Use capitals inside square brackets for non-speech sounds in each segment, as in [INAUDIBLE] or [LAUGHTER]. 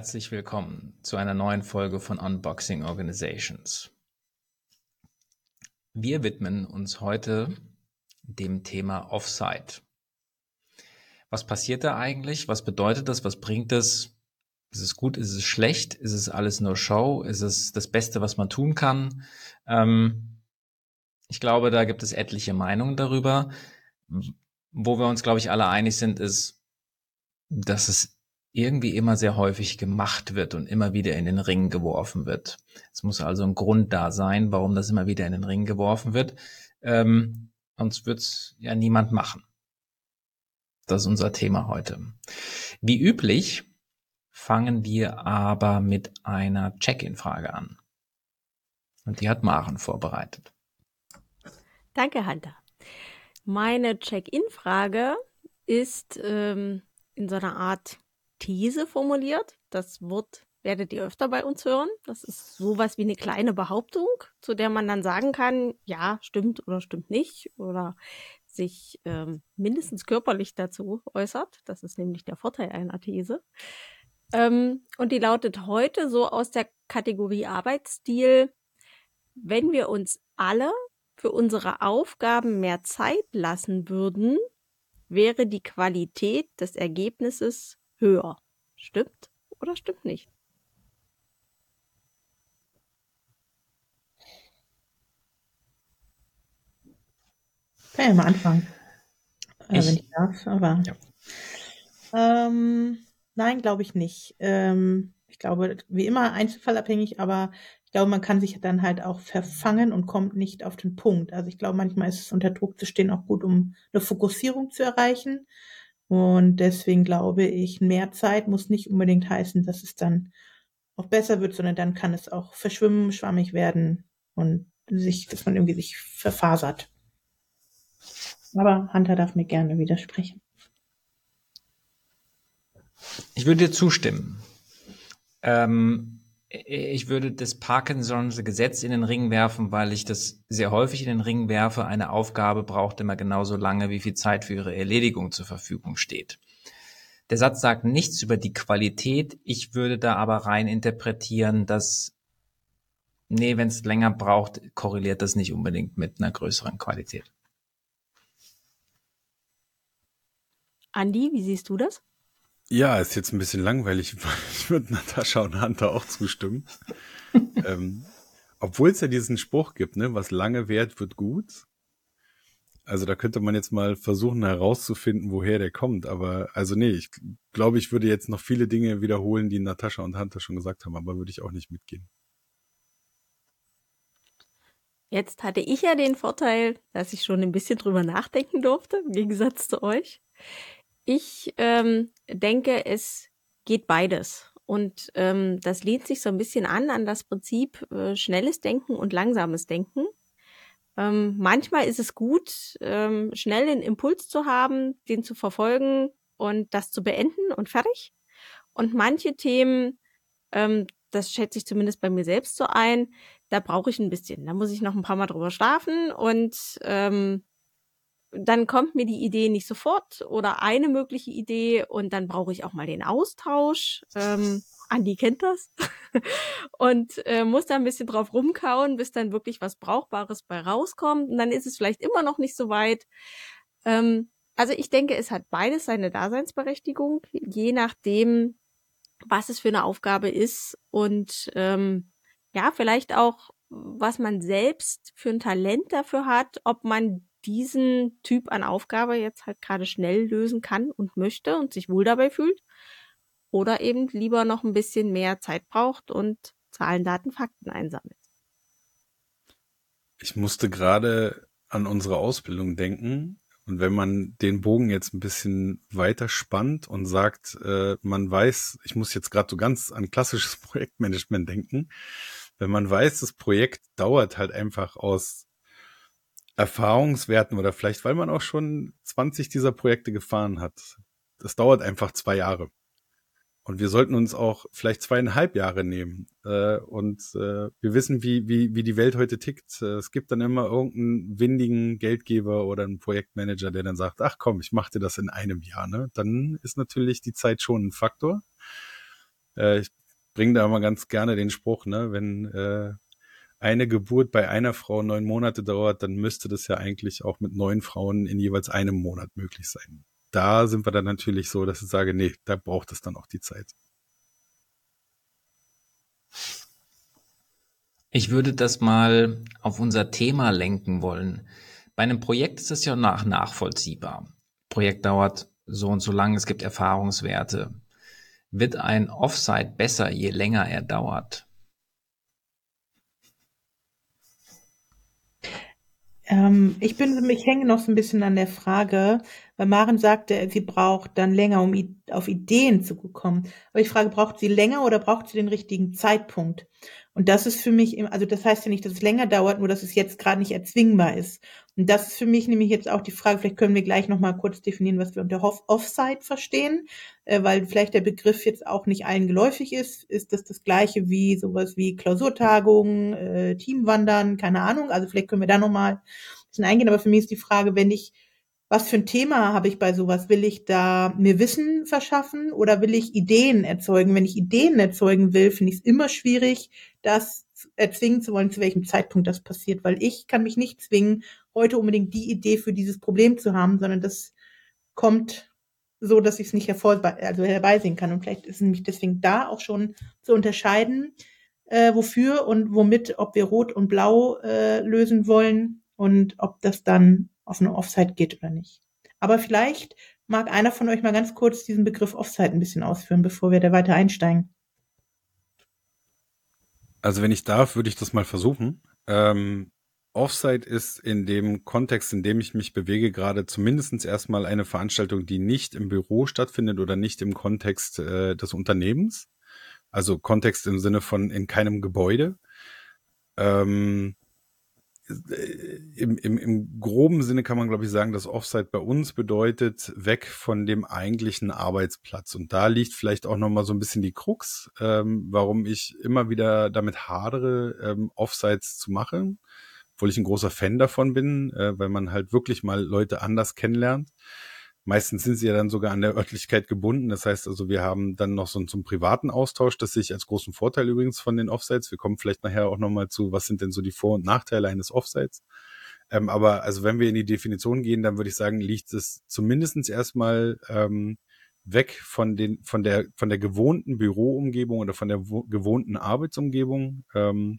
Herzlich willkommen zu einer neuen Folge von Unboxing Organizations. Wir widmen uns heute dem Thema Offsite. Was passiert da eigentlich? Was bedeutet das? Was bringt es? Ist es gut? Ist es schlecht? Ist es alles nur Show? Ist es das Beste, was man tun kann? Ähm, ich glaube, da gibt es etliche Meinungen darüber. Wo wir uns, glaube ich, alle einig sind, ist, dass es irgendwie immer sehr häufig gemacht wird und immer wieder in den Ring geworfen wird. Es muss also ein Grund da sein, warum das immer wieder in den Ring geworfen wird. Ähm, sonst wird's ja niemand machen. Das ist unser Thema heute. Wie üblich fangen wir aber mit einer Check-in-Frage an. Und die hat Maren vorbereitet. Danke, Hunter. Meine Check-in-Frage ist ähm, in so einer Art These formuliert. Das Wort werdet ihr öfter bei uns hören. Das ist sowas wie eine kleine Behauptung, zu der man dann sagen kann, ja, stimmt oder stimmt nicht oder sich ähm, mindestens körperlich dazu äußert. Das ist nämlich der Vorteil einer These. Ähm, und die lautet heute so aus der Kategorie Arbeitsstil, wenn wir uns alle für unsere Aufgaben mehr Zeit lassen würden, wäre die Qualität des Ergebnisses höher. Stimmt oder stimmt nicht? Kann ja mal anfangen. Äh, wenn ich darf, aber. Ja. Ähm, nein, glaube ich nicht. Ähm, ich glaube, wie immer einzelfallabhängig, aber ich glaube, man kann sich dann halt auch verfangen und kommt nicht auf den Punkt. Also ich glaube, manchmal ist es unter Druck zu stehen auch gut, um eine Fokussierung zu erreichen. Und deswegen glaube ich, mehr Zeit muss nicht unbedingt heißen, dass es dann auch besser wird, sondern dann kann es auch verschwimmen, schwammig werden und sich, dass man irgendwie sich verfasert. Aber Hunter darf mir gerne widersprechen. Ich würde dir zustimmen. Ähm, ich würde das Parkinson's Gesetz in den Ring werfen, weil ich das sehr häufig in den Ring werfe. Eine Aufgabe braucht immer genauso lange, wie viel Zeit für ihre Erledigung zur Verfügung steht. Der Satz sagt nichts über die Qualität. Ich würde da aber rein interpretieren, dass, nee, wenn es länger braucht, korreliert das nicht unbedingt mit einer größeren Qualität. Andi, wie siehst du das? Ja, ist jetzt ein bisschen langweilig. [LAUGHS] Ich würde Natascha und Hunter auch zustimmen. [LAUGHS] ähm, Obwohl es ja diesen Spruch gibt, ne, was lange währt, wird gut. Also da könnte man jetzt mal versuchen herauszufinden, woher der kommt. Aber also nee, ich glaube, ich würde jetzt noch viele Dinge wiederholen, die Natascha und Hunter schon gesagt haben, aber würde ich auch nicht mitgehen. Jetzt hatte ich ja den Vorteil, dass ich schon ein bisschen drüber nachdenken durfte, im Gegensatz zu euch. Ich ähm, denke, es geht beides. Und ähm, das lehnt sich so ein bisschen an an das Prinzip äh, schnelles Denken und langsames Denken. Ähm, manchmal ist es gut, ähm, schnell den Impuls zu haben, den zu verfolgen und das zu beenden und fertig. Und manche Themen, ähm, das schätze ich zumindest bei mir selbst so ein, da brauche ich ein bisschen. Da muss ich noch ein paar Mal drüber schlafen und ähm, dann kommt mir die Idee nicht sofort oder eine mögliche Idee und dann brauche ich auch mal den Austausch. Ähm, Andi kennt das. [LAUGHS] und äh, muss da ein bisschen drauf rumkauen, bis dann wirklich was Brauchbares bei rauskommt. Und dann ist es vielleicht immer noch nicht so weit. Ähm, also ich denke, es hat beides seine Daseinsberechtigung, je nachdem, was es für eine Aufgabe ist und ähm, ja, vielleicht auch, was man selbst für ein Talent dafür hat, ob man diesen Typ an Aufgabe jetzt halt gerade schnell lösen kann und möchte und sich wohl dabei fühlt. Oder eben lieber noch ein bisschen mehr Zeit braucht und Zahlen, Daten, Fakten einsammelt. Ich musste gerade an unsere Ausbildung denken. Und wenn man den Bogen jetzt ein bisschen weiter spannt und sagt, äh, man weiß, ich muss jetzt gerade so ganz an klassisches [LAUGHS] Projektmanagement denken, wenn man weiß, das Projekt dauert halt einfach aus Erfahrungswerten oder vielleicht, weil man auch schon 20 dieser Projekte gefahren hat. Das dauert einfach zwei Jahre. Und wir sollten uns auch vielleicht zweieinhalb Jahre nehmen. Äh, und äh, wir wissen, wie, wie, wie die Welt heute tickt. Äh, es gibt dann immer irgendeinen windigen Geldgeber oder einen Projektmanager, der dann sagt, ach komm, ich mache dir das in einem Jahr. Ne? Dann ist natürlich die Zeit schon ein Faktor. Ich bringe da immer ganz gerne den Spruch, ne, wenn eine Geburt bei einer Frau neun Monate dauert, dann müsste das ja eigentlich auch mit neun Frauen in jeweils einem Monat möglich sein. Da sind wir dann natürlich so, dass ich sage, nee, da braucht es dann auch die Zeit. Ich würde das mal auf unser Thema lenken wollen. Bei einem Projekt ist das ja nach nachvollziehbar. Projekt dauert so und so lang, es gibt Erfahrungswerte. Wird ein Offsite besser, je länger er dauert? Ähm, ich bin, ich hänge noch so ein bisschen an der Frage, weil Maren sagte, sie braucht dann länger, um auf Ideen zu kommen. Aber ich frage, braucht sie länger oder braucht sie den richtigen Zeitpunkt? Und das ist für mich, also das heißt ja nicht, dass es länger dauert, nur dass es jetzt gerade nicht erzwingbar ist. Und das ist für mich nämlich jetzt auch die Frage, vielleicht können wir gleich nochmal kurz definieren, was wir unter Offsite verstehen, äh, weil vielleicht der Begriff jetzt auch nicht allen geläufig ist. Ist das das gleiche wie sowas wie Klausurtagungen, äh, Teamwandern, keine Ahnung. Also vielleicht können wir da nochmal ein bisschen eingehen. Aber für mich ist die Frage, wenn ich was für ein Thema habe ich bei sowas? Will ich da mir Wissen verschaffen oder will ich Ideen erzeugen? Wenn ich Ideen erzeugen will, finde ich es immer schwierig, das erzwingen zu wollen, zu welchem Zeitpunkt das passiert, weil ich kann mich nicht zwingen, heute unbedingt die Idee für dieses Problem zu haben, sondern das kommt so, dass ich es nicht also herbeisehen kann. Und vielleicht ist es nämlich deswegen da auch schon zu unterscheiden, äh, wofür und womit, ob wir Rot und Blau äh, lösen wollen und ob das dann auf eine Offside geht oder nicht. Aber vielleicht mag einer von euch mal ganz kurz diesen Begriff Offside ein bisschen ausführen, bevor wir da weiter einsteigen. Also wenn ich darf, würde ich das mal versuchen. Ähm, Offside ist in dem Kontext, in dem ich mich bewege, gerade zumindest erstmal eine Veranstaltung, die nicht im Büro stattfindet oder nicht im Kontext äh, des Unternehmens. Also Kontext im Sinne von in keinem Gebäude. Ähm, im, im, im groben Sinne kann man, glaube ich, sagen, dass Offsite bei uns bedeutet, weg von dem eigentlichen Arbeitsplatz. Und da liegt vielleicht auch nochmal so ein bisschen die Krux, ähm, warum ich immer wieder damit hadere, ähm, Offsites zu machen, obwohl ich ein großer Fan davon bin, äh, weil man halt wirklich mal Leute anders kennenlernt. Meistens sind sie ja dann sogar an der Örtlichkeit gebunden. Das heißt also, wir haben dann noch so einen zum privaten Austausch. Das sehe ich als großen Vorteil übrigens von den Offsites. Wir kommen vielleicht nachher auch nochmal zu, was sind denn so die Vor- und Nachteile eines Offsites. Ähm, aber also wenn wir in die Definition gehen, dann würde ich sagen, liegt es zumindestens erstmal ähm, weg von den von der von der gewohnten Büroumgebung oder von der gewohnten Arbeitsumgebung. Ähm,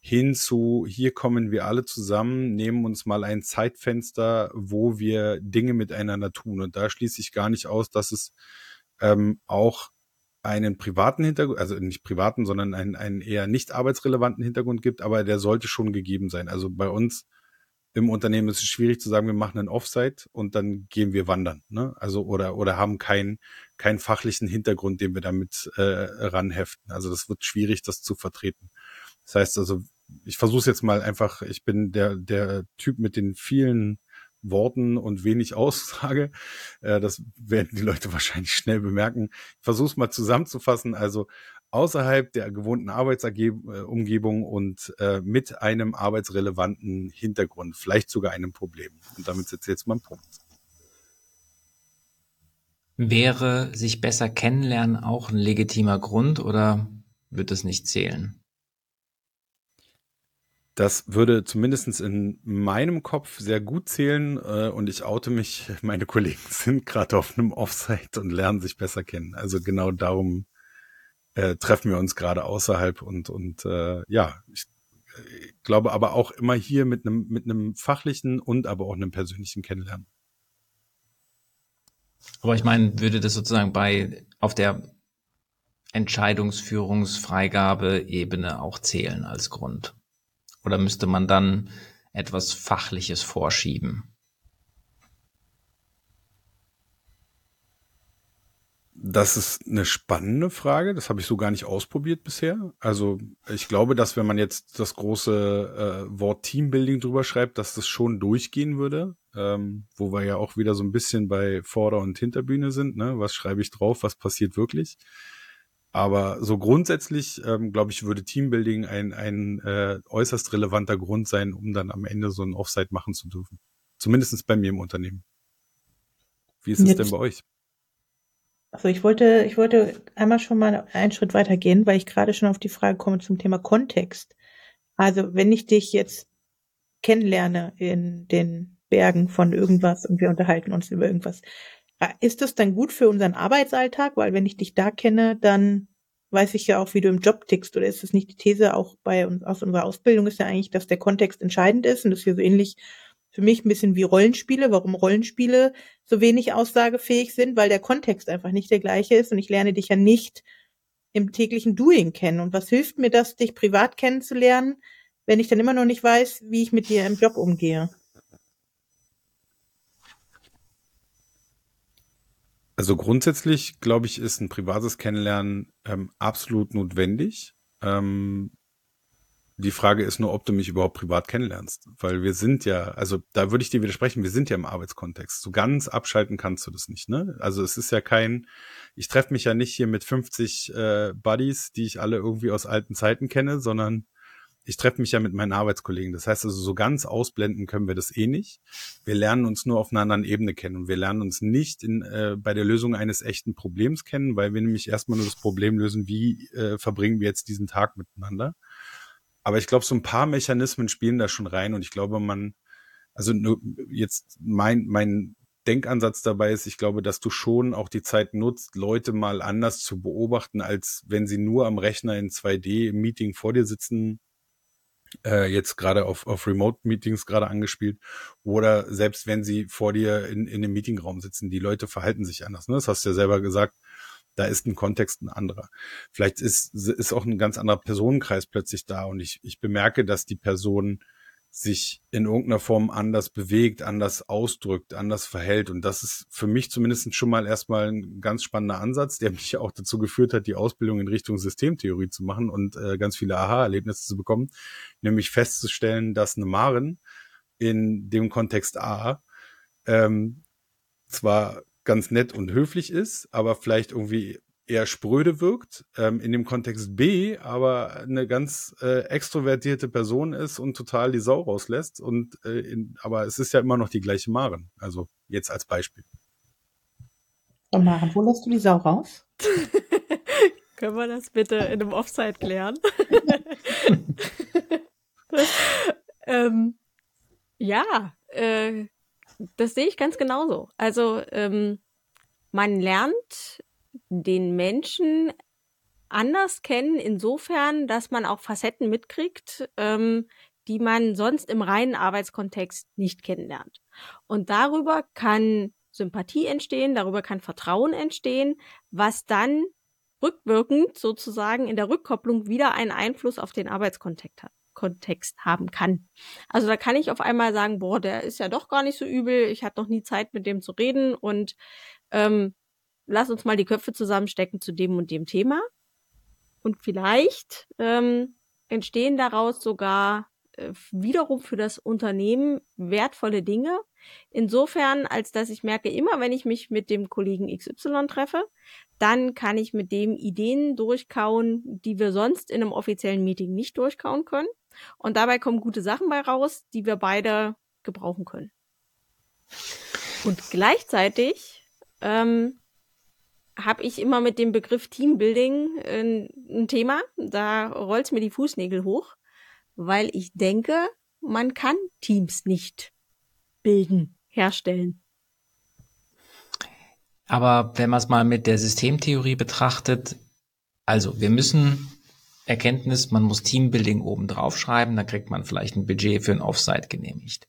hin zu, hier kommen wir alle zusammen, nehmen uns mal ein Zeitfenster, wo wir Dinge miteinander tun. Und da schließe ich gar nicht aus, dass es ähm, auch einen privaten Hintergrund, also nicht privaten, sondern einen, einen eher nicht arbeitsrelevanten Hintergrund gibt, aber der sollte schon gegeben sein. Also bei uns im Unternehmen ist es schwierig zu sagen, wir machen ein Offsite und dann gehen wir wandern, ne? Also oder oder haben keinen keinen fachlichen Hintergrund, den wir damit äh, ranheften. Also das wird schwierig, das zu vertreten. Das heißt also, ich versuche es jetzt mal einfach, ich bin der, der Typ mit den vielen Worten und wenig Aussage. Äh, das werden die Leute wahrscheinlich schnell bemerken. Ich versuche es mal zusammenzufassen. Also außerhalb der gewohnten Arbeitsumgebung und äh, mit einem arbeitsrelevanten Hintergrund, vielleicht sogar einem Problem. Und damit setze ich jetzt mal einen Punkt. Wäre sich besser kennenlernen auch ein legitimer Grund oder wird es nicht zählen? Das würde zumindest in meinem Kopf sehr gut zählen äh, und ich oute mich, [LAUGHS] meine Kollegen [LAUGHS] sind gerade auf einem Offsite und lernen sich besser kennen. Also genau darum äh, treffen wir uns gerade außerhalb und, und äh, ja, ich äh, glaube aber auch immer hier mit einem mit einem fachlichen und aber auch einem persönlichen Kennenlernen. Aber ich meine, würde das sozusagen bei auf der Entscheidungsführungsfreigabe-Ebene auch zählen als Grund? Oder müsste man dann etwas Fachliches vorschieben? Das ist eine spannende Frage. Das habe ich so gar nicht ausprobiert bisher. Also ich glaube, dass wenn man jetzt das große äh, Wort Teambuilding drüber schreibt, dass das schon durchgehen würde. Ähm, wo wir ja auch wieder so ein bisschen bei Vorder- und Hinterbühne sind. Ne? Was schreibe ich drauf? Was passiert wirklich? Aber so grundsätzlich, ähm, glaube ich, würde Teambuilding ein, ein äh, äußerst relevanter Grund sein, um dann am Ende so ein Offsite machen zu dürfen. Zumindest bei mir im Unternehmen. Wie ist es denn bei euch? Also ich wollte, ich wollte einmal schon mal einen Schritt weiter gehen, weil ich gerade schon auf die Frage komme zum Thema Kontext. Also wenn ich dich jetzt kennenlerne in den Bergen von irgendwas und wir unterhalten uns über irgendwas, ist das dann gut für unseren Arbeitsalltag? Weil wenn ich dich da kenne, dann weiß ich ja auch, wie du im Job tickst. Oder ist das nicht die These auch bei uns aus unserer Ausbildung ist ja eigentlich, dass der Kontext entscheidend ist und dass wir so ähnlich für mich ein bisschen wie Rollenspiele, warum Rollenspiele so wenig aussagefähig sind, weil der Kontext einfach nicht der gleiche ist und ich lerne dich ja nicht im täglichen Doing kennen. Und was hilft mir das, dich privat kennenzulernen, wenn ich dann immer noch nicht weiß, wie ich mit dir im Job umgehe? Also grundsätzlich, glaube ich, ist ein privates Kennenlernen ähm, absolut notwendig. Ähm, die Frage ist nur, ob du mich überhaupt privat kennenlernst. Weil wir sind ja, also da würde ich dir widersprechen, wir sind ja im Arbeitskontext. So ganz abschalten kannst du das nicht, ne? Also es ist ja kein, ich treffe mich ja nicht hier mit 50 äh, Buddies, die ich alle irgendwie aus alten Zeiten kenne, sondern ich treffe mich ja mit meinen Arbeitskollegen. Das heißt also, so ganz ausblenden können wir das eh nicht. Wir lernen uns nur auf einer anderen Ebene kennen und wir lernen uns nicht in, äh, bei der Lösung eines echten Problems kennen, weil wir nämlich erstmal nur das Problem lösen, wie äh, verbringen wir jetzt diesen Tag miteinander. Aber ich glaube, so ein paar Mechanismen spielen da schon rein und ich glaube, man, also jetzt mein, mein Denkansatz dabei ist, ich glaube, dass du schon auch die Zeit nutzt, Leute mal anders zu beobachten, als wenn sie nur am Rechner in 2D im Meeting vor dir sitzen, äh, jetzt gerade auf, auf Remote-Meetings gerade angespielt, oder selbst wenn sie vor dir in, in einem Meetingraum sitzen, die Leute verhalten sich anders. Ne? Das hast du ja selber gesagt da ist ein Kontext ein anderer. Vielleicht ist, ist auch ein ganz anderer Personenkreis plötzlich da und ich, ich bemerke, dass die Person sich in irgendeiner Form anders bewegt, anders ausdrückt, anders verhält. Und das ist für mich zumindest schon mal erstmal ein ganz spannender Ansatz, der [LAUGHS] mich auch dazu geführt hat, die Ausbildung in Richtung Systemtheorie zu machen und äh, ganz viele Aha-Erlebnisse zu bekommen, nämlich festzustellen, dass eine Maren in dem Kontext A ähm, zwar ganz nett und höflich ist, aber vielleicht irgendwie eher spröde wirkt, ähm, in dem Kontext B aber eine ganz äh, extrovertierte Person ist und total die Sau rauslässt. Und äh, in, aber es ist ja immer noch die gleiche Maren. Also jetzt als Beispiel. Und Maren, wo lässt du die Sau raus? [LAUGHS] Können wir das bitte in einem Offside klären? [LAUGHS] ähm, ja, äh, das sehe ich ganz genauso. Also ähm, man lernt den Menschen anders kennen, insofern, dass man auch Facetten mitkriegt, ähm, die man sonst im reinen Arbeitskontext nicht kennenlernt. Und darüber kann Sympathie entstehen, darüber kann Vertrauen entstehen, was dann rückwirkend sozusagen in der Rückkopplung wieder einen Einfluss auf den Arbeitskontext hat. Kontext haben kann. Also da kann ich auf einmal sagen, boah, der ist ja doch gar nicht so übel, ich hatte noch nie Zeit mit dem zu reden und ähm, lass uns mal die Köpfe zusammenstecken zu dem und dem Thema. Und vielleicht ähm, entstehen daraus sogar äh, wiederum für das Unternehmen wertvolle Dinge. Insofern, als dass ich merke, immer wenn ich mich mit dem Kollegen XY treffe, dann kann ich mit dem Ideen durchkauen, die wir sonst in einem offiziellen Meeting nicht durchkauen können. Und dabei kommen gute Sachen bei raus, die wir beide gebrauchen können. Und gleichzeitig ähm, habe ich immer mit dem Begriff Teambuilding äh, ein Thema. Da rollt mir die Fußnägel hoch, weil ich denke, man kann Teams nicht bilden, herstellen. Aber wenn man es mal mit der Systemtheorie betrachtet, also wir müssen Erkenntnis, man muss Teambuilding oben drauf schreiben, dann kriegt man vielleicht ein Budget für ein Offsite genehmigt.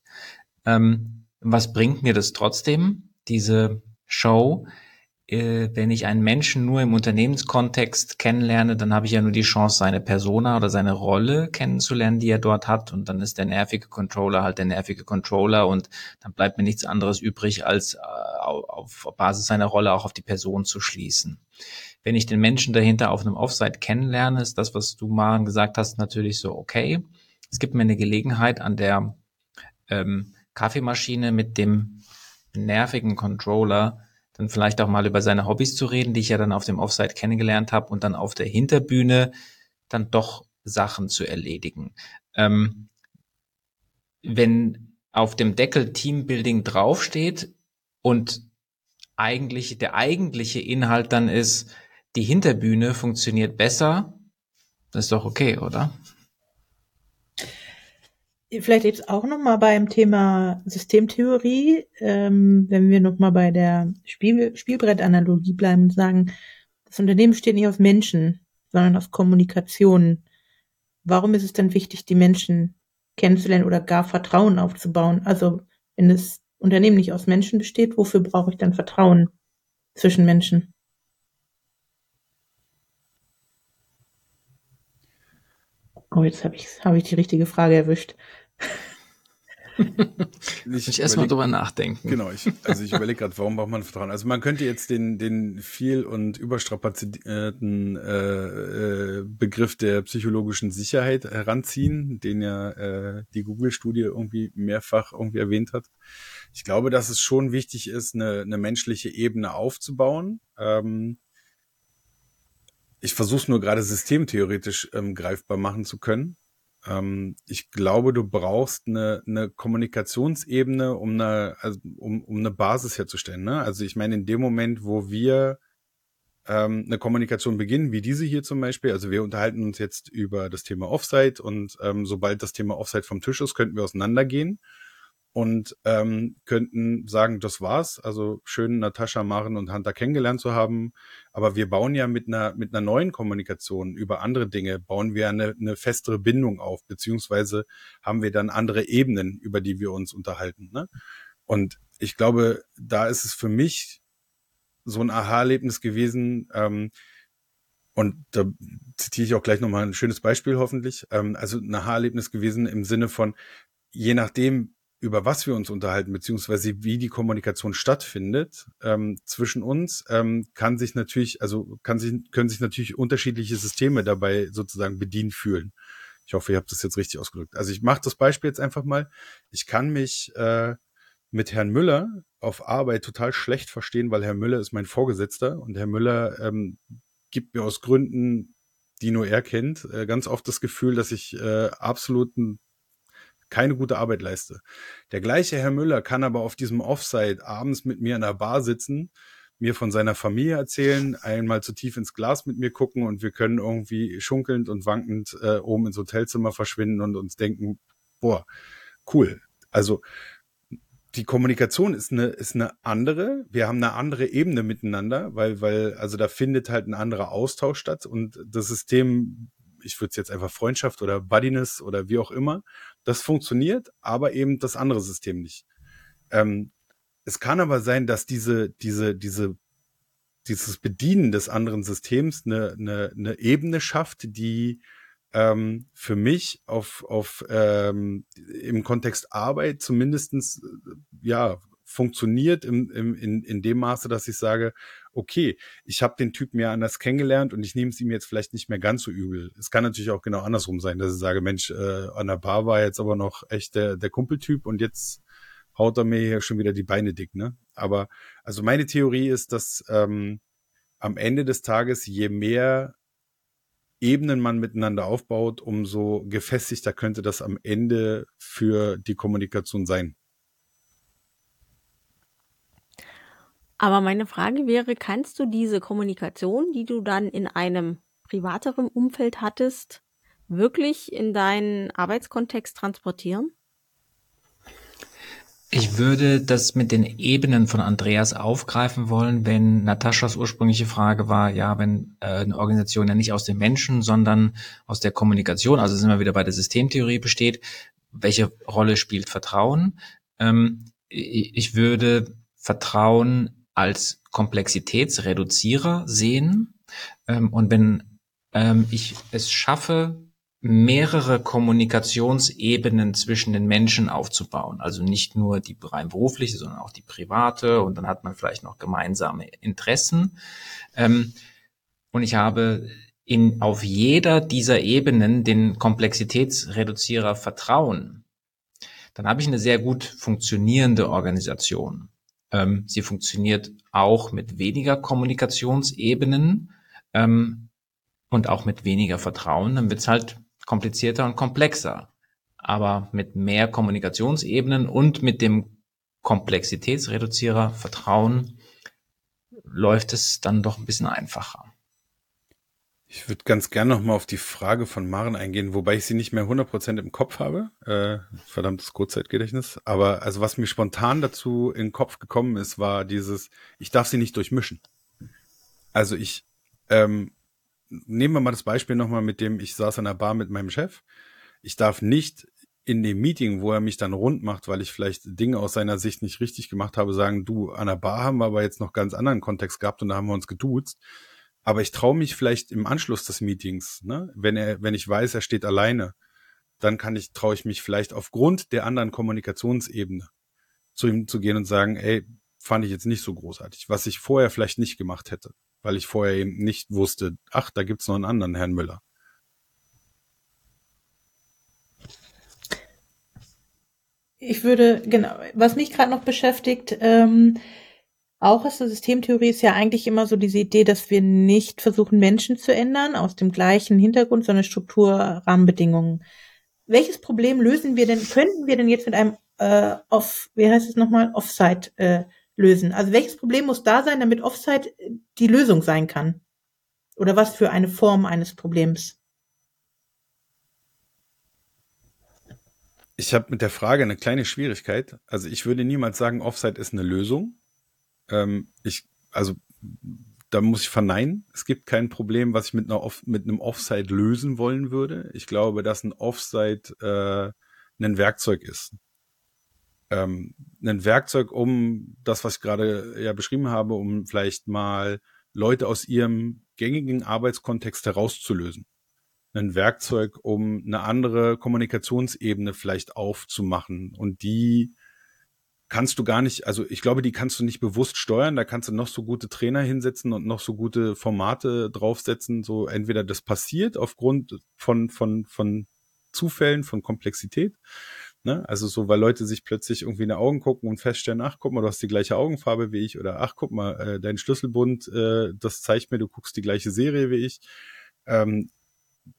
Ähm, was bringt mir das trotzdem, diese Show? Äh, wenn ich einen Menschen nur im Unternehmenskontext kennenlerne, dann habe ich ja nur die Chance, seine Persona oder seine Rolle kennenzulernen, die er dort hat. Und dann ist der nervige Controller halt der nervige Controller und dann bleibt mir nichts anderes übrig, als äh, auf Basis seiner Rolle auch auf die Person zu schließen wenn ich den Menschen dahinter auf einem Offsite kennenlerne, ist das, was du mal gesagt hast, natürlich so okay. Es gibt mir eine Gelegenheit an der ähm, Kaffeemaschine mit dem nervigen Controller dann vielleicht auch mal über seine Hobbys zu reden, die ich ja dann auf dem Offsite kennengelernt habe und dann auf der Hinterbühne dann doch Sachen zu erledigen. Ähm, wenn auf dem Deckel Teambuilding draufsteht und eigentlich, der eigentliche Inhalt dann ist, die Hinterbühne funktioniert besser, das ist doch okay, oder? Vielleicht jetzt auch nochmal beim Thema Systemtheorie, ähm, wenn wir nochmal bei der Spiel Spielbrettanalogie bleiben und sagen, das Unternehmen steht nicht auf Menschen, sondern auf Kommunikation. Warum ist es denn wichtig, die Menschen kennenzulernen oder gar Vertrauen aufzubauen? Also wenn das Unternehmen nicht aus Menschen besteht, wofür brauche ich dann Vertrauen zwischen Menschen? Oh, jetzt habe ich, hab ich die richtige Frage erwischt ich ich erstmal drüber nachdenken. Genau, ich, also ich überlege gerade, warum braucht man Vertrauen? Also man könnte jetzt den, den viel und überstrapazierten äh, äh, Begriff der psychologischen Sicherheit heranziehen, den ja äh, die Google-Studie irgendwie mehrfach irgendwie erwähnt hat. Ich glaube, dass es schon wichtig ist, eine, eine menschliche Ebene aufzubauen. Ähm, ich versuche es nur gerade systemtheoretisch ähm, greifbar machen zu können. Ähm, ich glaube, du brauchst eine, eine Kommunikationsebene, um eine, also um, um eine Basis herzustellen. Ne? Also ich meine, in dem Moment, wo wir ähm, eine Kommunikation beginnen, wie diese hier zum Beispiel, also wir unterhalten uns jetzt über das Thema Offsite und ähm, sobald das Thema Offsite vom Tisch ist, könnten wir auseinandergehen und ähm, könnten sagen, das war's. Also schön Natascha, Maren und Hunter kennengelernt zu haben. Aber wir bauen ja mit einer mit einer neuen Kommunikation über andere Dinge bauen wir eine, eine festere Bindung auf, beziehungsweise haben wir dann andere Ebenen, über die wir uns unterhalten. Ne? Und ich glaube, da ist es für mich so ein Aha-Erlebnis gewesen. Ähm, und da zitiere ich auch gleich nochmal ein schönes Beispiel hoffentlich. Ähm, also ein Aha-Erlebnis gewesen im Sinne von, je nachdem, über was wir uns unterhalten, beziehungsweise wie die Kommunikation stattfindet ähm, zwischen uns, ähm, kann sich natürlich, also kann sich, können sich natürlich unterschiedliche Systeme dabei sozusagen bedient fühlen. Ich hoffe, ihr habt das jetzt richtig ausgedrückt. Also ich mache das Beispiel jetzt einfach mal. Ich kann mich äh, mit Herrn Müller auf Arbeit total schlecht verstehen, weil Herr Müller ist mein Vorgesetzter und Herr Müller ähm, gibt mir aus Gründen, die nur er kennt, äh, ganz oft das Gefühl, dass ich äh, absoluten keine gute Arbeit leiste. Der gleiche Herr Müller kann aber auf diesem Offside abends mit mir in der Bar sitzen, mir von seiner Familie erzählen, einmal zu tief ins Glas mit mir gucken und wir können irgendwie schunkelnd und wankend äh, oben ins Hotelzimmer verschwinden und uns denken, boah, cool. Also die Kommunikation ist eine, ist eine andere. Wir haben eine andere Ebene miteinander, weil, weil, also da findet halt ein anderer Austausch statt und das System ich würde es jetzt einfach Freundschaft oder Buddiness oder wie auch immer, das funktioniert, aber eben das andere System nicht. Ähm, es kann aber sein, dass diese, diese, diese, dieses Bedienen des anderen Systems eine, eine, eine Ebene schafft, die ähm, für mich auf, auf ähm, im Kontext Arbeit zumindestens ja funktioniert im, im, in, in dem Maße, dass ich sage, okay, ich habe den Typen ja anders kennengelernt und ich nehme es ihm jetzt vielleicht nicht mehr ganz so übel. Es kann natürlich auch genau andersrum sein, dass ich sage, Mensch, äh, an der Bar war jetzt aber noch echt der, der Kumpeltyp und jetzt haut er mir hier schon wieder die Beine dick, ne? Aber also meine Theorie ist, dass ähm, am Ende des Tages, je mehr Ebenen man miteinander aufbaut, umso gefestigter könnte das am Ende für die Kommunikation sein. Aber meine Frage wäre, kannst du diese Kommunikation, die du dann in einem privateren Umfeld hattest, wirklich in deinen Arbeitskontext transportieren? Ich würde das mit den Ebenen von Andreas aufgreifen wollen, wenn Nataschas ursprüngliche Frage war, ja, wenn äh, eine Organisation ja nicht aus den Menschen, sondern aus der Kommunikation, also sind wir wieder bei der Systemtheorie besteht, welche Rolle spielt Vertrauen? Ähm, ich würde Vertrauen als Komplexitätsreduzierer sehen. Ähm, und wenn ähm, ich es schaffe, mehrere Kommunikationsebenen zwischen den Menschen aufzubauen. Also nicht nur die rein berufliche, sondern auch die private und dann hat man vielleicht noch gemeinsame Interessen. Ähm, und ich habe in, auf jeder dieser Ebenen den Komplexitätsreduzierer Vertrauen. Dann habe ich eine sehr gut funktionierende Organisation. Ähm, sie funktioniert auch mit weniger Kommunikationsebenen ähm, und auch mit weniger Vertrauen. Dann wird's halt komplizierter und komplexer. Aber mit mehr Kommunikationsebenen und mit dem Komplexitätsreduzierer Vertrauen läuft es dann doch ein bisschen einfacher. Ich würde ganz gern noch mal auf die Frage von Maren eingehen, wobei ich sie nicht mehr 100% im Kopf habe. Äh, verdammtes Kurzzeitgedächtnis. Aber also was mir spontan dazu in den Kopf gekommen ist, war dieses, ich darf sie nicht durchmischen. Also ich, ähm, nehmen wir mal das Beispiel nochmal, mit dem ich saß an der Bar mit meinem Chef. Ich darf nicht in dem Meeting, wo er mich dann rund macht, weil ich vielleicht Dinge aus seiner Sicht nicht richtig gemacht habe, sagen, du, an der Bar haben wir aber jetzt noch ganz anderen Kontext gehabt und da haben wir uns geduzt aber ich traue mich vielleicht im Anschluss des Meetings, ne, wenn er, wenn ich weiß, er steht alleine, dann kann ich, traue ich mich vielleicht aufgrund der anderen Kommunikationsebene zu ihm zu gehen und sagen, ey, fand ich jetzt nicht so großartig, was ich vorher vielleicht nicht gemacht hätte, weil ich vorher eben nicht wusste, ach, da gibt's noch einen anderen Herrn Müller. Ich würde, genau, was mich gerade noch beschäftigt, ähm, auch aus der Systemtheorie ist ja eigentlich immer so diese Idee, dass wir nicht versuchen, Menschen zu ändern aus dem gleichen Hintergrund, sondern Strukturrahmenbedingungen. Welches Problem lösen wir denn, könnten wir denn jetzt mit einem äh, Off, wie heißt es nochmal, Offsite äh, lösen? Also welches Problem muss da sein, damit Offsite die Lösung sein kann? Oder was für eine Form eines Problems? Ich habe mit der Frage eine kleine Schwierigkeit. Also ich würde niemals sagen, Offsite ist eine Lösung. Ähm, ich, also da muss ich verneinen. Es gibt kein Problem, was ich mit, einer Off mit einem Offside lösen wollen würde. Ich glaube, dass ein Offside äh, ein Werkzeug ist. Ähm, ein Werkzeug, um das, was ich gerade ja beschrieben habe, um vielleicht mal Leute aus ihrem gängigen Arbeitskontext herauszulösen. Ein Werkzeug, um eine andere Kommunikationsebene vielleicht aufzumachen und die kannst du gar nicht, also ich glaube, die kannst du nicht bewusst steuern. Da kannst du noch so gute Trainer hinsetzen und noch so gute Formate draufsetzen. So entweder das passiert aufgrund von, von, von Zufällen, von Komplexität. Ne? Also so, weil Leute sich plötzlich irgendwie in die Augen gucken und feststellen, ach, guck mal, du hast die gleiche Augenfarbe wie ich oder ach, guck mal, äh, dein Schlüsselbund, äh, das zeigt mir, du guckst die gleiche Serie wie ich. Ähm,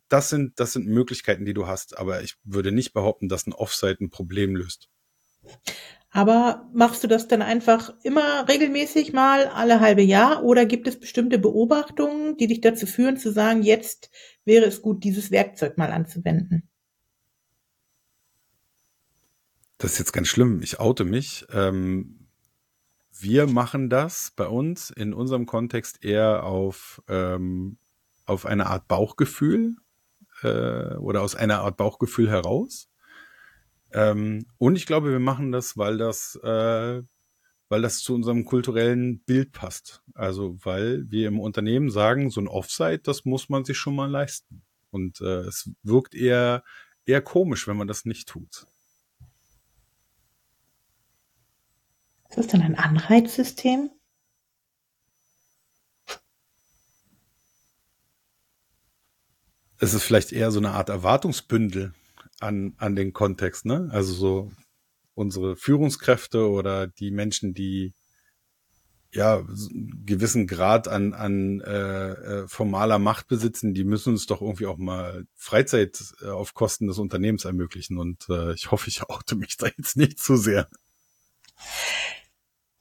das sind, das sind Möglichkeiten, die du hast, aber ich würde nicht behaupten, dass ein Offsite ein Problem löst. Aber machst du das dann einfach immer regelmäßig mal alle halbe Jahr oder gibt es bestimmte Beobachtungen, die dich dazu führen zu sagen, jetzt wäre es gut, dieses Werkzeug mal anzuwenden? Das ist jetzt ganz schlimm. Ich oute mich. Ähm, wir machen das bei uns in unserem Kontext eher auf, ähm, auf eine Art Bauchgefühl äh, oder aus einer Art Bauchgefühl heraus. Ähm, und ich glaube, wir machen das, weil das, äh, weil das zu unserem kulturellen Bild passt. Also weil wir im Unternehmen sagen, so ein Offsite, das muss man sich schon mal leisten. Und äh, es wirkt eher, eher komisch, wenn man das nicht tut. Ist das dann ein Anreizsystem? Es ist vielleicht eher so eine Art Erwartungsbündel an, an den Kontext, ne? Also so unsere Führungskräfte oder die Menschen, die ja gewissen Grad an, an äh, äh, formaler Macht besitzen, die müssen uns doch irgendwie auch mal Freizeit äh, auf Kosten des Unternehmens ermöglichen. Und äh, ich hoffe, ich oute mich da jetzt nicht zu sehr.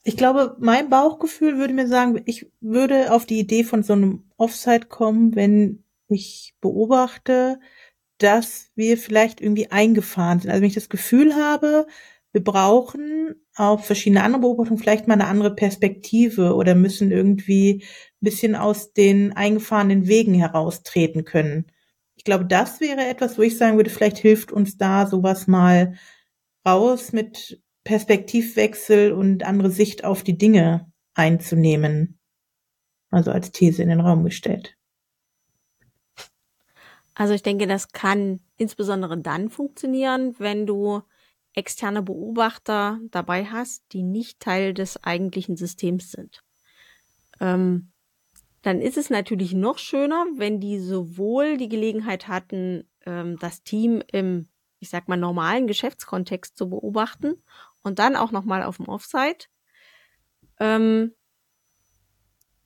Ich glaube, mein Bauchgefühl würde mir sagen, ich würde auf die Idee von so einem Offside kommen, wenn ich beobachte, dass wir vielleicht irgendwie eingefahren sind. Also wenn ich das Gefühl habe, wir brauchen auf verschiedene andere Beobachtungen vielleicht mal eine andere Perspektive oder müssen irgendwie ein bisschen aus den eingefahrenen Wegen heraustreten können. Ich glaube, das wäre etwas, wo ich sagen würde, vielleicht hilft uns da sowas mal raus mit Perspektivwechsel und andere Sicht auf die Dinge einzunehmen. Also als These in den Raum gestellt. Also ich denke, das kann insbesondere dann funktionieren, wenn du externe Beobachter dabei hast, die nicht Teil des eigentlichen Systems sind. Ähm, dann ist es natürlich noch schöner, wenn die sowohl die Gelegenheit hatten, ähm, das Team im, ich sag mal, normalen Geschäftskontext zu beobachten und dann auch nochmal auf dem Offsite. Ähm,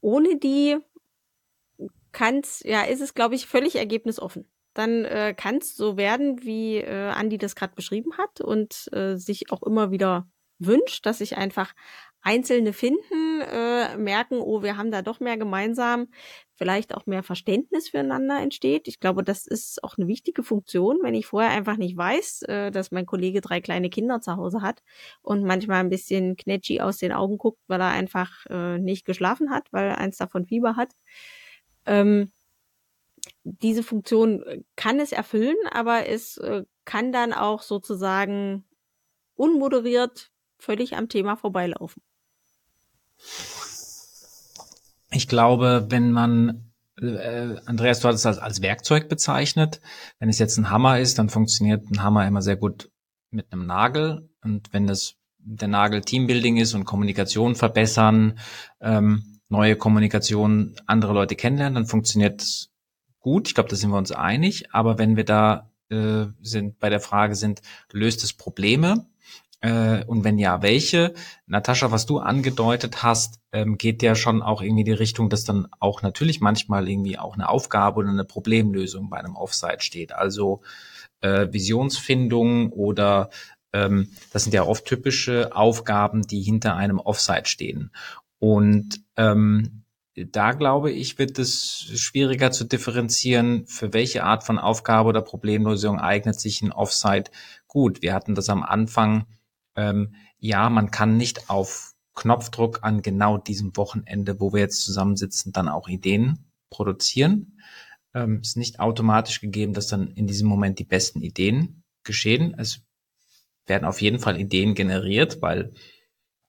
ohne die kann's, ja, ist es, glaube ich, völlig ergebnisoffen. Dann äh, kann es so werden, wie äh, Andi das gerade beschrieben hat und äh, sich auch immer wieder wünscht, dass sich einfach Einzelne finden, äh, merken, oh, wir haben da doch mehr gemeinsam, vielleicht auch mehr Verständnis füreinander entsteht. Ich glaube, das ist auch eine wichtige Funktion, wenn ich vorher einfach nicht weiß, äh, dass mein Kollege drei kleine Kinder zu Hause hat und manchmal ein bisschen knetschi aus den Augen guckt, weil er einfach äh, nicht geschlafen hat, weil eins davon Fieber hat. Ähm, diese Funktion kann es erfüllen, aber es äh, kann dann auch sozusagen unmoderiert völlig am Thema vorbeilaufen. Ich glaube, wenn man, äh, Andreas, du hattest es als, als Werkzeug bezeichnet. Wenn es jetzt ein Hammer ist, dann funktioniert ein Hammer immer sehr gut mit einem Nagel. Und wenn das der Nagel Teambuilding ist und Kommunikation verbessern, ähm, neue Kommunikation, andere Leute kennenlernen, dann funktioniert es gut. Ich glaube, da sind wir uns einig. Aber wenn wir da äh, sind bei der Frage sind, löst es Probleme? Äh, und wenn ja, welche? Natascha, was du angedeutet hast, ähm, geht ja schon auch irgendwie die Richtung, dass dann auch natürlich manchmal irgendwie auch eine Aufgabe oder eine Problemlösung bei einem Offsite steht. Also äh, Visionsfindung oder ähm, das sind ja oft typische Aufgaben, die hinter einem Offsite stehen. Und ähm, da glaube ich, wird es schwieriger zu differenzieren, für welche Art von Aufgabe oder Problemlösung eignet sich ein Offsite gut. Wir hatten das am Anfang ähm, ja, man kann nicht auf Knopfdruck an genau diesem Wochenende, wo wir jetzt zusammensitzen, dann auch Ideen produzieren. Ähm, ist nicht automatisch gegeben, dass dann in diesem Moment die besten Ideen geschehen. Es werden auf jeden Fall Ideen generiert, weil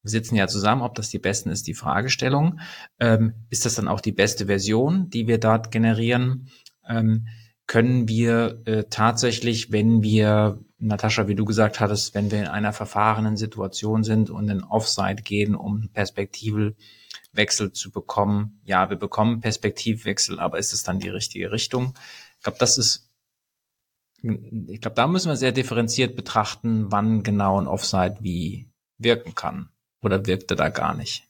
wir sitzen ja zusammen, ob das die besten ist, die Fragestellung. Ähm, ist das dann auch die beste Version, die wir dort generieren? Ähm, können wir äh, tatsächlich, wenn wir Natascha, wie du gesagt hattest, wenn wir in einer verfahrenen Situation sind und in Offside gehen, um Perspektivwechsel zu bekommen, ja, wir bekommen Perspektivwechsel, aber ist es dann die richtige Richtung? Ich glaube, das ist, ich glaube, da müssen wir sehr differenziert betrachten, wann genau ein Offside wie wirken kann. Oder wirkt er da gar nicht?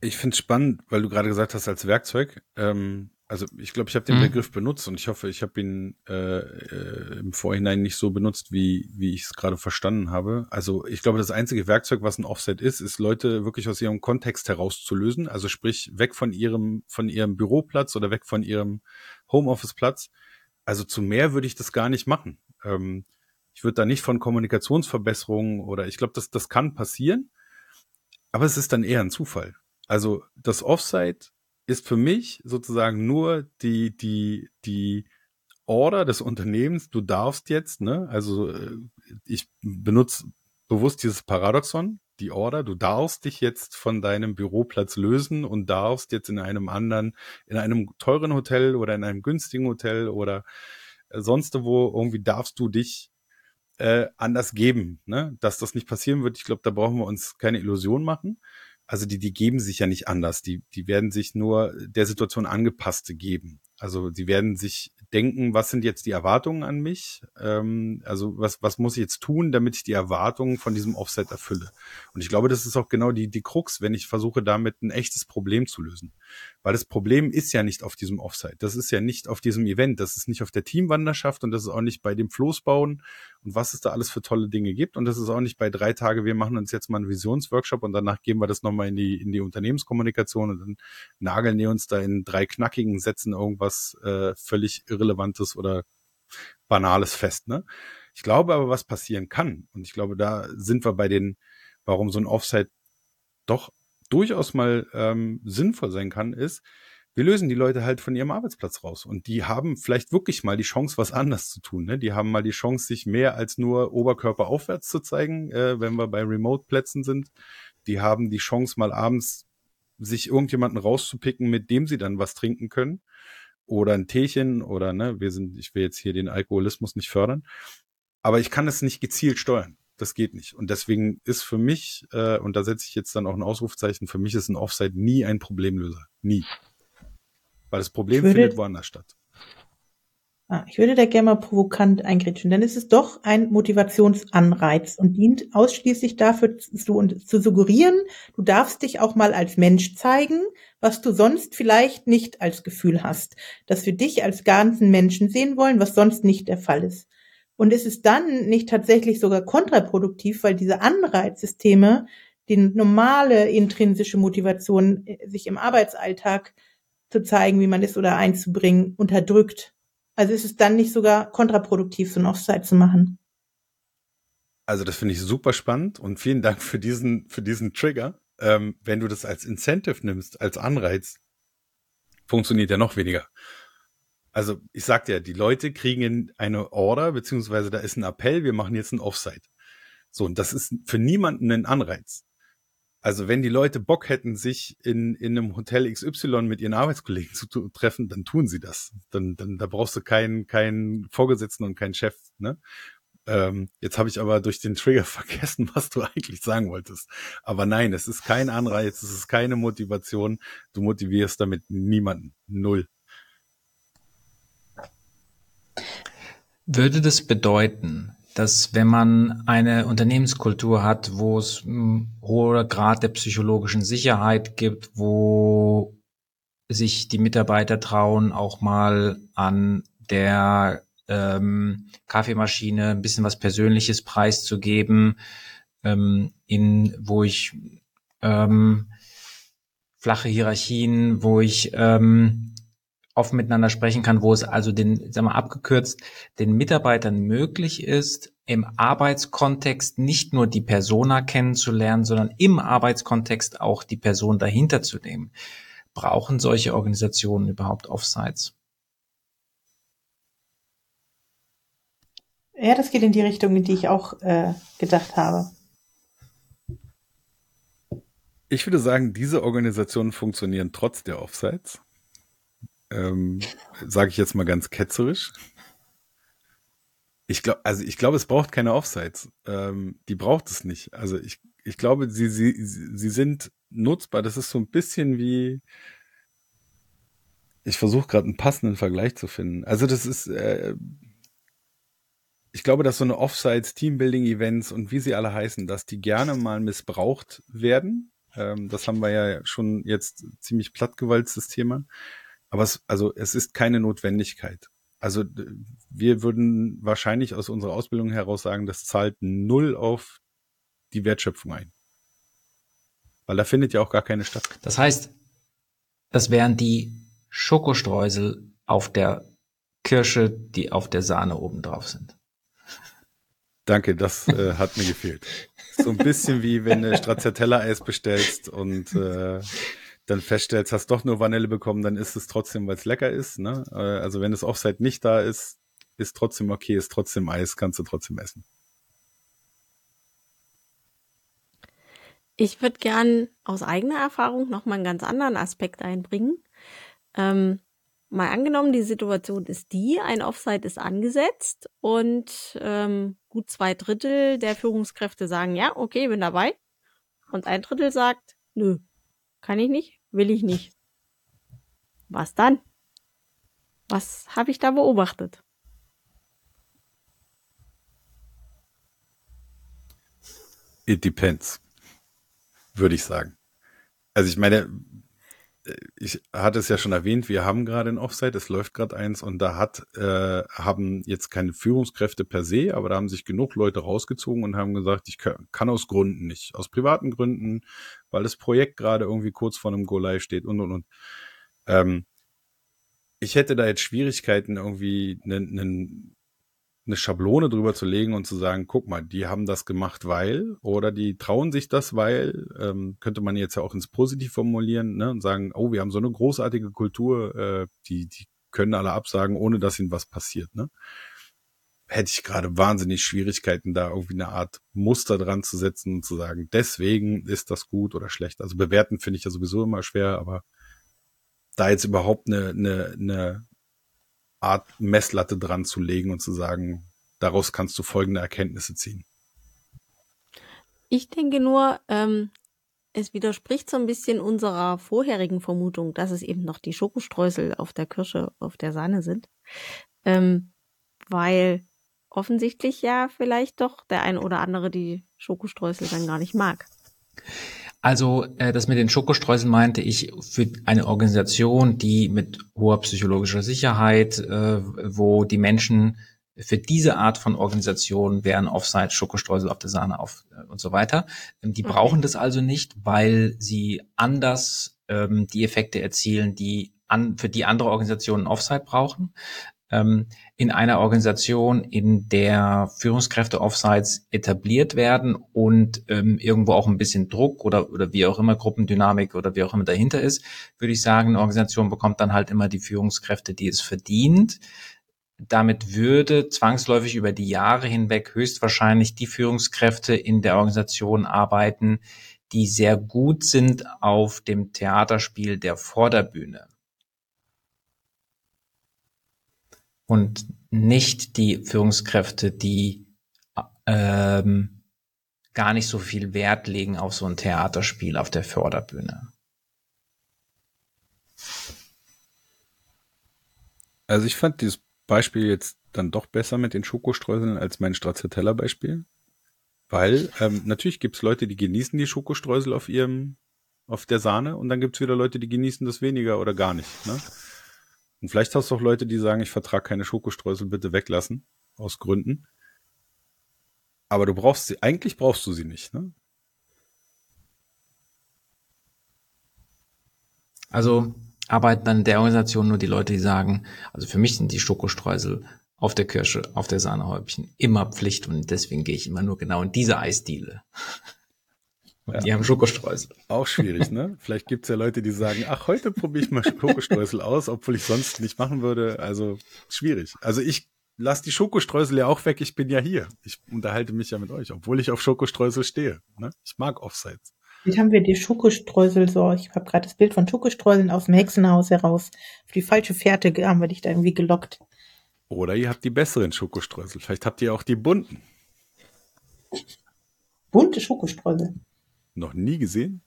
Ich finde es spannend, weil du gerade gesagt hast, als Werkzeug. Ähm, also ich glaube, ich habe den mhm. Begriff benutzt und ich hoffe, ich habe ihn äh, äh, im Vorhinein nicht so benutzt, wie, wie ich es gerade verstanden habe. Also ich glaube, das einzige Werkzeug, was ein Offset ist, ist Leute wirklich aus ihrem Kontext herauszulösen. Also sprich, weg von ihrem, von ihrem Büroplatz oder weg von ihrem Homeoffice-Platz. Also zu mehr würde ich das gar nicht machen. Ähm, ich würde da nicht von Kommunikationsverbesserungen oder ich glaube, das, das kann passieren, aber es ist dann eher ein Zufall. Also das Offsite ist für mich sozusagen nur die, die, die Order des Unternehmens, du darfst jetzt, ne, also äh, ich benutze bewusst dieses Paradoxon, die Order, du darfst dich jetzt von deinem Büroplatz lösen und darfst jetzt in einem anderen, in einem teuren Hotel oder in einem günstigen Hotel oder äh, sonst wo irgendwie darfst du dich äh, anders geben, ne? Dass das nicht passieren wird, ich glaube, da brauchen wir uns keine Illusion machen also die, die geben sich ja nicht anders. Die, die werden sich nur der Situation angepasste geben. Also sie werden sich denken, was sind jetzt die Erwartungen an mich? Ähm, also was, was muss ich jetzt tun, damit ich die Erwartungen von diesem Offset erfülle? Und ich glaube, das ist auch genau die, die Krux, wenn ich versuche, damit ein echtes Problem zu lösen. Weil das Problem ist ja nicht auf diesem Offsite. Das ist ja nicht auf diesem Event. Das ist nicht auf der Teamwanderschaft und das ist auch nicht bei dem Floßbauen und was es da alles für tolle Dinge gibt. Und das ist auch nicht bei drei Tage, wir machen uns jetzt mal einen Visionsworkshop und danach geben wir das nochmal in die, in die Unternehmenskommunikation und dann nageln wir uns da in drei knackigen Sätzen irgendwas äh, völlig irre Irrelevantes oder Banales fest. Ne? Ich glaube aber, was passieren kann, und ich glaube, da sind wir bei den, warum so ein Offside doch durchaus mal ähm, sinnvoll sein kann, ist, wir lösen die Leute halt von ihrem Arbeitsplatz raus. Und die haben vielleicht wirklich mal die Chance, was anders zu tun. Ne? Die haben mal die Chance, sich mehr als nur Oberkörper aufwärts zu zeigen, äh, wenn wir bei Remote-Plätzen sind. Die haben die Chance, mal abends sich irgendjemanden rauszupicken, mit dem sie dann was trinken können oder ein Teechen oder ne, wir sind, ich will jetzt hier den Alkoholismus nicht fördern, aber ich kann es nicht gezielt steuern. Das geht nicht. Und deswegen ist für mich, äh, und da setze ich jetzt dann auch ein Ausrufzeichen, für mich ist ein Offside nie ein Problemlöser. Nie. Weil das Problem würde, findet woanders statt. Ah, ich würde da gerne mal provokant eingrätschen, denn es ist doch ein Motivationsanreiz und dient ausschließlich dafür zu, zu suggerieren, du darfst dich auch mal als Mensch zeigen, was du sonst vielleicht nicht als Gefühl hast, dass wir dich als ganzen Menschen sehen wollen, was sonst nicht der Fall ist. Und ist es dann nicht tatsächlich sogar kontraproduktiv, weil diese Anreizsysteme die normale intrinsische Motivation, äh, sich im Arbeitsalltag zu zeigen, wie man ist oder einzubringen, unterdrückt. Also ist es dann nicht sogar kontraproduktiv, so ein Offside zu machen? Also das finde ich super spannend und vielen Dank für diesen, für diesen Trigger. Ähm, wenn du das als Incentive nimmst, als Anreiz, funktioniert ja noch weniger. Also ich sagte ja, die Leute kriegen eine Order, beziehungsweise da ist ein Appell, wir machen jetzt ein Offside. So, und das ist für niemanden ein Anreiz. Also wenn die Leute Bock hätten, sich in, in einem Hotel XY mit ihren Arbeitskollegen zu treffen, dann tun sie das. Dann, dann da brauchst du keinen, keinen Vorgesetzten und keinen Chef. Ne? Ähm, jetzt habe ich aber durch den Trigger [LAUGHS] vergessen, was du eigentlich sagen wolltest. Aber nein, es ist kein Anreiz, es ist keine Motivation. Du motivierst damit niemanden. Null. Würde das bedeuten, dass wenn man eine Unternehmenskultur hat, wo es ein hoher Grad der psychologischen Sicherheit gibt, wo sich die Mitarbeiter trauen, auch mal an der ähm, Kaffeemaschine ein bisschen was Persönliches preiszugeben, ähm, in wo ich ähm, flache Hierarchien, wo ich ähm, offen miteinander sprechen kann, wo es also den, sagen wir abgekürzt, den Mitarbeitern möglich ist, im Arbeitskontext nicht nur die Persona kennenzulernen, sondern im Arbeitskontext auch die Person dahinter zu nehmen. Brauchen solche Organisationen überhaupt Offsites? Ja, das geht in die Richtung, in die ich auch äh, gedacht habe. Ich würde sagen, diese Organisationen funktionieren trotz der Offsites ähm, sage ich jetzt mal ganz ketzerisch. Ich glaube, also ich glaube, es braucht keine Offsites. Ähm, die braucht es nicht. Also ich, ich glaube, sie, sie, sie sind nutzbar. Das ist so ein bisschen wie, ich versuche gerade einen passenden Vergleich zu finden. Also das ist, äh, ich glaube, dass so eine Offsites, Teambuilding-Events und wie sie alle heißen, dass die gerne mal missbraucht werden. Ähm, das haben wir ja schon jetzt ziemlich plattgewalzt, das Thema. Aber es, also es ist keine Notwendigkeit. Also wir würden wahrscheinlich aus unserer Ausbildung heraus sagen, das zahlt null auf die Wertschöpfung ein. Weil da findet ja auch gar keine statt. Das heißt, das wären die Schokostreusel auf der Kirsche, die auf der Sahne oben drauf sind. Danke, das äh, hat mir gefehlt. [LAUGHS] So ein bisschen wie wenn du Stracciatella-Eis bestellst und äh, dann feststellst, hast doch nur Vanille bekommen, dann ist es trotzdem, weil es lecker ist. Ne? Äh, also wenn das Offside nicht da ist, ist trotzdem okay, ist trotzdem Eis, kannst du trotzdem essen. Ich würde gern aus eigener Erfahrung noch mal einen ganz anderen Aspekt einbringen. Ähm, mal angenommen, die Situation ist die, ein Offside ist angesetzt und ähm, gut zwei Drittel der Führungskräfte sagen, ja, okay, bin dabei. Und ein Drittel sagt, nö, kann ich nicht? Will ich nicht. Was dann? Was habe ich da beobachtet? It depends, würde ich sagen. Also ich meine, ich hatte es ja schon erwähnt, wir haben gerade ein Offsite, es läuft gerade eins und da hat, äh, haben jetzt keine Führungskräfte per se, aber da haben sich genug Leute rausgezogen und haben gesagt, ich kann, aus Gründen nicht, aus privaten Gründen, weil das Projekt gerade irgendwie kurz vor einem Go-Live steht und und und. Ähm, ich hätte da jetzt Schwierigkeiten, irgendwie einen, einen eine Schablone drüber zu legen und zu sagen, guck mal, die haben das gemacht, weil, oder die trauen sich das, weil, ähm, könnte man jetzt ja auch ins Positiv formulieren, ne, und sagen, oh, wir haben so eine großartige Kultur, äh, die, die können alle absagen, ohne dass ihnen was passiert, ne? Hätte ich gerade wahnsinnig Schwierigkeiten, da irgendwie eine Art Muster dran zu setzen und zu sagen, deswegen ist das gut oder schlecht. Also bewerten finde ich ja sowieso immer schwer, aber da jetzt überhaupt eine, eine, eine Art Messlatte dran zu legen und zu sagen, daraus kannst du folgende Erkenntnisse ziehen? Ich denke nur, ähm, es widerspricht so ein bisschen unserer vorherigen Vermutung, dass es eben noch die Schokostreusel auf der Kirsche, auf der Sahne sind. Ähm, weil offensichtlich ja vielleicht doch der ein oder andere die Schokostreusel dann gar nicht mag. Also äh, das mit den Schokostreuseln meinte ich für eine Organisation, die mit hoher psychologischer Sicherheit, äh, wo die Menschen für diese Art von Organisation wären Offsite, Schokostreusel auf der Sahne auf äh, und so weiter. Ähm, die okay. brauchen das also nicht, weil sie anders ähm, die Effekte erzielen, die an, für die andere Organisationen Offsite brauchen. Ähm, in einer Organisation, in der Führungskräfte Offsites etabliert werden und ähm, irgendwo auch ein bisschen Druck oder, oder wie auch immer Gruppendynamik oder wie auch immer dahinter ist, würde ich sagen, eine Organisation bekommt dann halt immer die Führungskräfte, die es verdient damit würde zwangsläufig über die Jahre hinweg höchstwahrscheinlich die Führungskräfte in der Organisation arbeiten, die sehr gut sind auf dem Theaterspiel der Vorderbühne. Und nicht die Führungskräfte, die ähm, gar nicht so viel Wert legen auf so ein Theaterspiel auf der Vorderbühne. Also ich fand dieses Beispiel jetzt dann doch besser mit den Schokostreuseln als mein Stracciatella-Beispiel. Weil ähm, natürlich gibt's Leute, die genießen die Schokostreusel auf ihrem, auf der Sahne und dann gibt's wieder Leute, die genießen das weniger oder gar nicht. Ne? Und vielleicht hast du auch Leute, die sagen, ich vertrage keine Schokostreusel, bitte weglassen, aus Gründen. Aber du brauchst sie, eigentlich brauchst du sie nicht, ne? Also arbeiten dann der Organisation nur die Leute, die sagen, also für mich sind die Schokostreusel auf der Kirsche, auf der Sahnehäubchen immer Pflicht und deswegen gehe ich immer nur genau in diese Eisdiele. Ja. Die haben Schokostreusel. Auch schwierig, ne? [LAUGHS] Vielleicht gibt's ja Leute, die sagen, ach, heute probiere ich mal Schokostreusel aus, obwohl ich sonst nicht machen würde. Also schwierig. Also ich lasse die Schokostreusel ja auch weg, ich bin ja hier. Ich unterhalte mich ja mit euch, obwohl ich auf Schokostreusel stehe. Ne? Ich mag Offsites. Jetzt haben wir die Schokostreusel so, ich habe gerade das Bild von Schokostreuseln aus dem Hexenhaus heraus. Auf die falsche Fährte haben wir dich da irgendwie gelockt. Oder ihr habt die besseren Schokostreusel. Vielleicht habt ihr auch die bunten. Bunte Schokostreusel. Noch nie gesehen?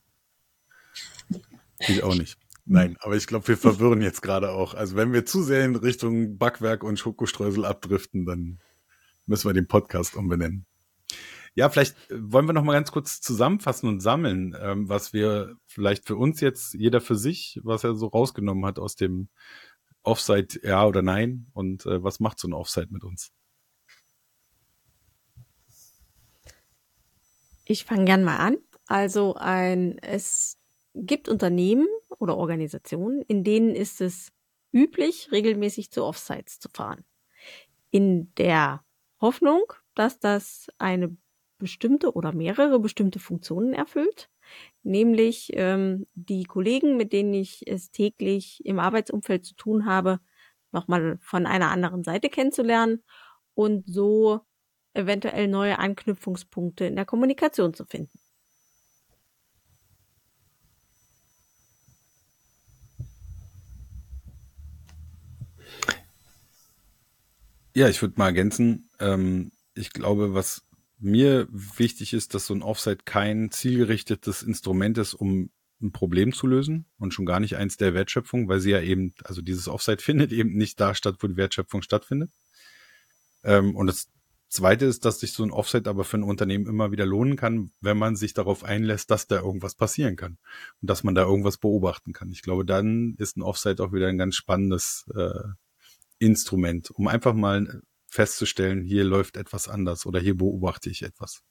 Ich auch nicht. Nein, aber ich glaube, wir verwirren jetzt gerade auch. Also wenn wir zu sehr in Richtung Backwerk und Schokostreusel abdriften, dann müssen wir den Podcast umbenennen. Ja, vielleicht äh, wollen wir noch mal ganz kurz zusammenfassen und sammeln, ähm, was wir vielleicht für uns jetzt jeder für sich, was er so rausgenommen hat aus dem Offside, ja oder nein, und äh, was macht so ein Offside mit uns? Ich fange gern mal an. Also ein, es gibt Unternehmen oder Organisationen, in denen ist es üblich, regelmäßig zu Offsites zu fahren. In der Hoffnung, dass das eine bestimmte oder mehrere bestimmte Funktionen erfüllt, nämlich ähm, die Kollegen, mit denen ich es täglich im Arbeitsumfeld zu tun habe, nochmal von einer anderen Seite kennenzulernen und so eventuell neue Anknüpfungspunkte in der Kommunikation zu finden. Ja, ich würde mal ergänzen, ähm, ich glaube, was mir wichtig ist, dass so ein Offsite kein zielgerichtetes Instrument ist, um ein Problem zu lösen und schon gar nicht eins der Wertschöpfung, weil sie ja eben, also dieses Offsite [LAUGHS] findet eben nicht da statt, wo die Wertschöpfung stattfindet. Ähm, und das Zweite ist, dass sich so ein Offsite aber für ein Unternehmen immer wieder lohnen kann, wenn man sich darauf einlässt, dass da irgendwas passieren kann und dass man da irgendwas beobachten kann. Ich glaube, dann ist ein Offsite auch wieder ein ganz spannendes äh, Instrument, um einfach mal festzustellen, hier läuft etwas anders oder hier beobachte ich etwas.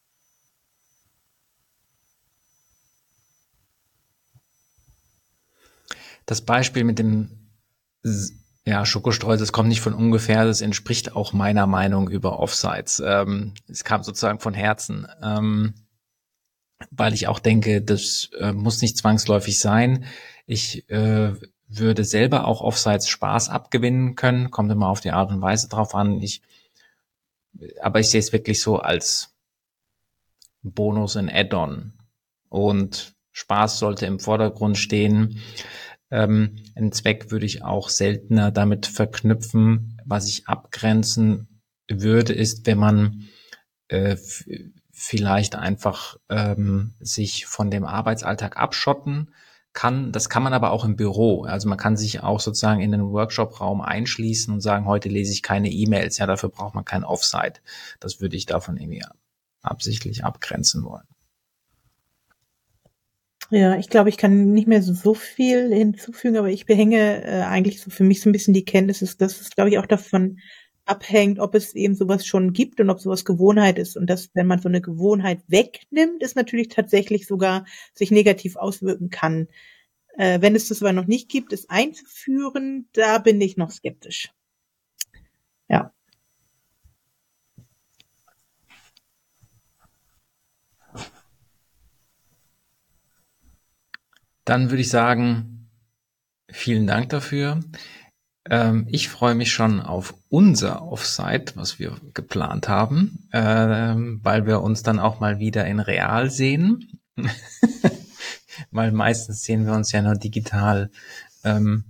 Das Beispiel mit dem ja, Schokostreusel, das kommt nicht von ungefähr, das entspricht auch meiner Meinung über Offsites. Ähm, es kam sozusagen von Herzen, ähm, weil ich auch denke, das äh, muss nicht zwangsläufig sein. Ich äh, würde selber auch Offsites Spaß abgewinnen können, kommt immer auf die Art und Weise drauf an. Ich, aber ich sehe es wirklich so als Bonus, ein Add-on. Und Spaß sollte im Vordergrund stehen. Ähm, einen Zweck würde ich auch seltener damit verknüpfen. Was ich abgrenzen würde, ist, wenn man äh, vielleicht einfach ähm, sich von dem Arbeitsalltag abschotten kann, das kann man aber auch im Büro. Also man kann sich auch sozusagen in den Workshop-Raum einschließen und sagen, heute lese ich keine E-Mails. Ja, dafür braucht man kein Offsite. Das würde ich davon irgendwie absichtlich abgrenzen wollen. Ja, ich glaube, ich kann nicht mehr so, viel hinzufügen, aber ich behänge äh, eigentlich so für mich so ein bisschen die Kenntnis, dass es, glaube ich, auch davon abhängt, ob es eben sowas schon gibt und ob sowas Gewohnheit ist. Und dass, wenn man so eine Gewohnheit wegnimmt, es natürlich tatsächlich sogar sich negativ auswirken kann. Äh, wenn es das aber noch nicht gibt, es einzuführen, da bin ich noch skeptisch. Ja. Dann würde ich sagen, vielen Dank dafür. Ähm, ich freue mich schon auf unser Offsite, was wir geplant haben, ähm, weil wir uns dann auch mal wieder in real sehen. [LAUGHS] weil meistens sehen wir uns ja nur digital. Ähm,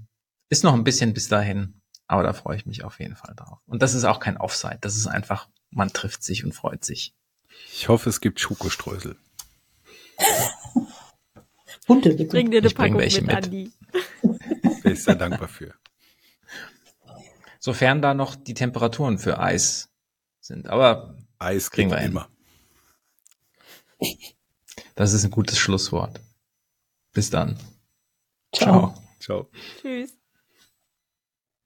ist noch ein bisschen bis dahin, aber da freue ich mich auf jeden Fall drauf. Und das ist auch kein Offsite, das ist einfach, man trifft sich und freut sich. Ich hoffe, es gibt Schokostreusel. Bunte, bitte. Bring dir eine ich Packung mit, mit, Andi. Bin ich sehr dankbar für. Sofern da noch die Temperaturen für Eis sind. Aber Eis kriegen wir immer. Das ist ein gutes Schlusswort. Bis dann. Ciao. Ciao. Tschüss.